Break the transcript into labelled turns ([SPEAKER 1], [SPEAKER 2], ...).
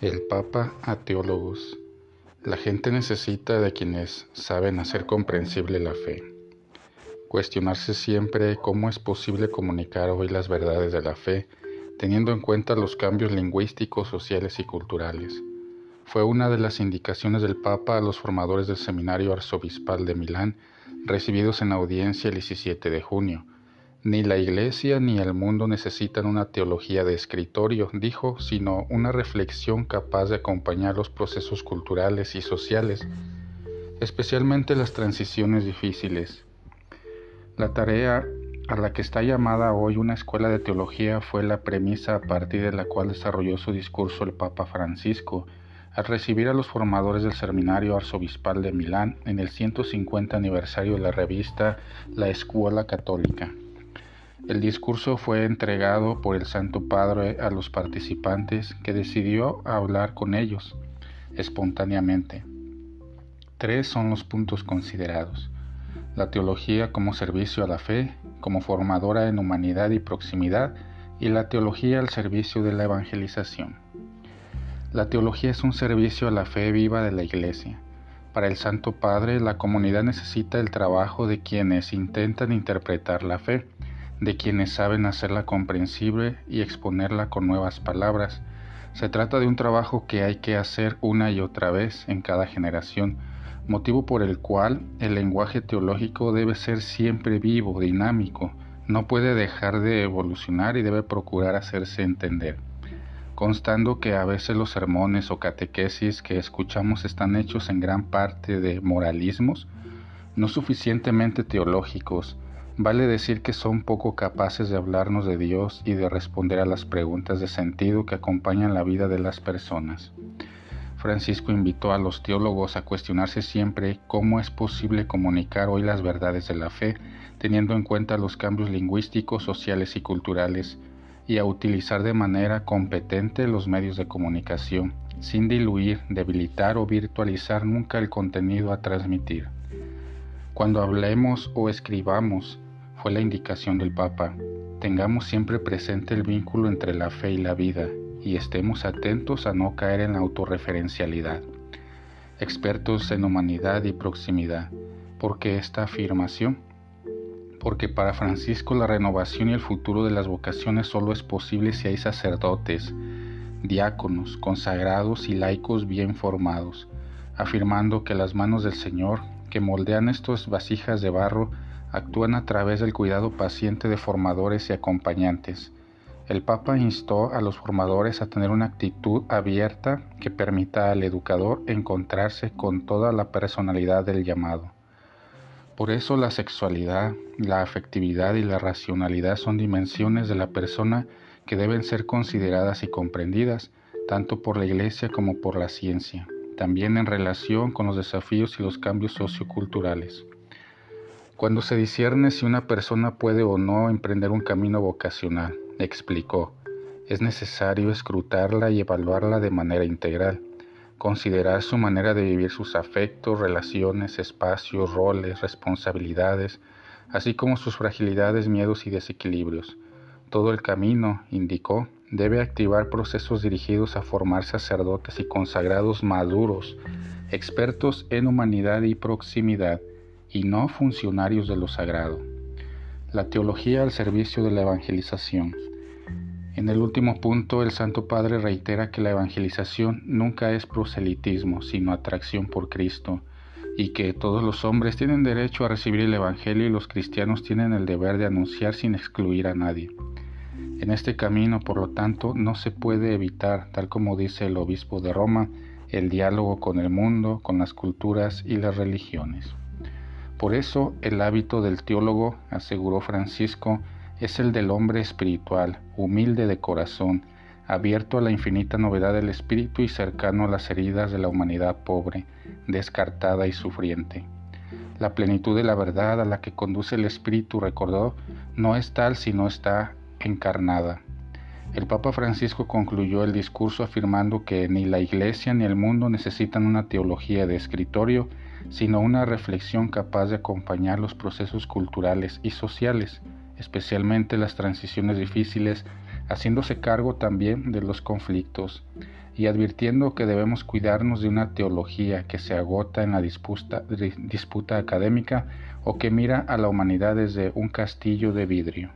[SPEAKER 1] El Papa a teólogos. La gente necesita de quienes saben hacer comprensible la fe. Cuestionarse siempre cómo es posible comunicar hoy las verdades de la fe, teniendo en cuenta los cambios lingüísticos, sociales y culturales. Fue una de las indicaciones del Papa a los formadores del Seminario Arzobispal de Milán, recibidos en audiencia el 17 de junio ni la Iglesia ni el mundo necesitan una teología de escritorio, dijo, sino una reflexión capaz de acompañar los procesos culturales y sociales, especialmente las transiciones difíciles. La tarea a la que está llamada hoy una escuela de teología fue la premisa a partir de la cual desarrolló su discurso el Papa Francisco al recibir a los formadores del Seminario Arzobispal de Milán en el 150 aniversario de la revista La Escuela Católica. El discurso fue entregado por el Santo Padre a los participantes que decidió hablar con ellos espontáneamente. Tres son los puntos considerados. La teología como servicio a la fe, como formadora en humanidad y proximidad, y la teología al servicio de la evangelización. La teología es un servicio a la fe viva de la Iglesia. Para el Santo Padre, la comunidad necesita el trabajo de quienes intentan interpretar la fe de quienes saben hacerla comprensible y exponerla con nuevas palabras. Se trata de un trabajo que hay que hacer una y otra vez en cada generación, motivo por el cual el lenguaje teológico debe ser siempre vivo, dinámico, no puede dejar de evolucionar y debe procurar hacerse entender. Constando que a veces los sermones o catequesis que escuchamos están hechos en gran parte de moralismos, no suficientemente teológicos, Vale decir que son poco capaces de hablarnos de Dios y de responder a las preguntas de sentido que acompañan la vida de las personas. Francisco invitó a los teólogos a cuestionarse siempre cómo es posible comunicar hoy las verdades de la fe, teniendo en cuenta los cambios lingüísticos, sociales y culturales, y a utilizar de manera competente los medios de comunicación, sin diluir, debilitar o virtualizar nunca el contenido a transmitir. Cuando hablemos o escribamos, fue la indicación del Papa. Tengamos siempre presente el vínculo entre la fe y la vida y estemos atentos a no caer en la autorreferencialidad. Expertos en humanidad y proximidad. ¿Por qué esta afirmación? Porque para Francisco la renovación y el futuro de las vocaciones solo es posible si hay sacerdotes, diáconos, consagrados y laicos bien formados, afirmando que las manos del Señor, que moldean estas vasijas de barro, actúan a través del cuidado paciente de formadores y acompañantes. El Papa instó a los formadores a tener una actitud abierta que permita al educador encontrarse con toda la personalidad del llamado. Por eso la sexualidad, la afectividad y la racionalidad son dimensiones de la persona que deben ser consideradas y comprendidas tanto por la Iglesia como por la ciencia, también en relación con los desafíos y los cambios socioculturales. Cuando se discierne si una persona puede o no emprender un camino vocacional, explicó, es necesario escrutarla y evaluarla de manera integral, considerar su manera de vivir sus afectos, relaciones, espacios, roles, responsabilidades, así como sus fragilidades, miedos y desequilibrios. Todo el camino, indicó, debe activar procesos dirigidos a formar sacerdotes y consagrados maduros, expertos en humanidad y proximidad, y no funcionarios de lo sagrado. La teología al servicio de la evangelización. En el último punto, el Santo Padre reitera que la evangelización nunca es proselitismo, sino atracción por Cristo, y que todos los hombres tienen derecho a recibir el Evangelio y los cristianos tienen el deber de anunciar sin excluir a nadie. En este camino, por lo tanto, no se puede evitar, tal como dice el obispo de Roma, el diálogo con el mundo, con las culturas y las religiones. Por eso el hábito del teólogo, aseguró Francisco, es el del hombre espiritual, humilde de corazón, abierto a la infinita novedad del espíritu y cercano a las heridas de la humanidad pobre, descartada y sufriente. La plenitud de la verdad a la que conduce el espíritu, recordó, no es tal si no está encarnada. El Papa Francisco concluyó el discurso afirmando que ni la Iglesia ni el mundo necesitan una teología de escritorio, sino una reflexión capaz de acompañar los procesos culturales y sociales, especialmente las transiciones difíciles haciéndose cargo también de los conflictos y advirtiendo que debemos cuidarnos de una teología que se agota en la disputa, disputa académica o que mira a la humanidad desde un castillo de vidrio.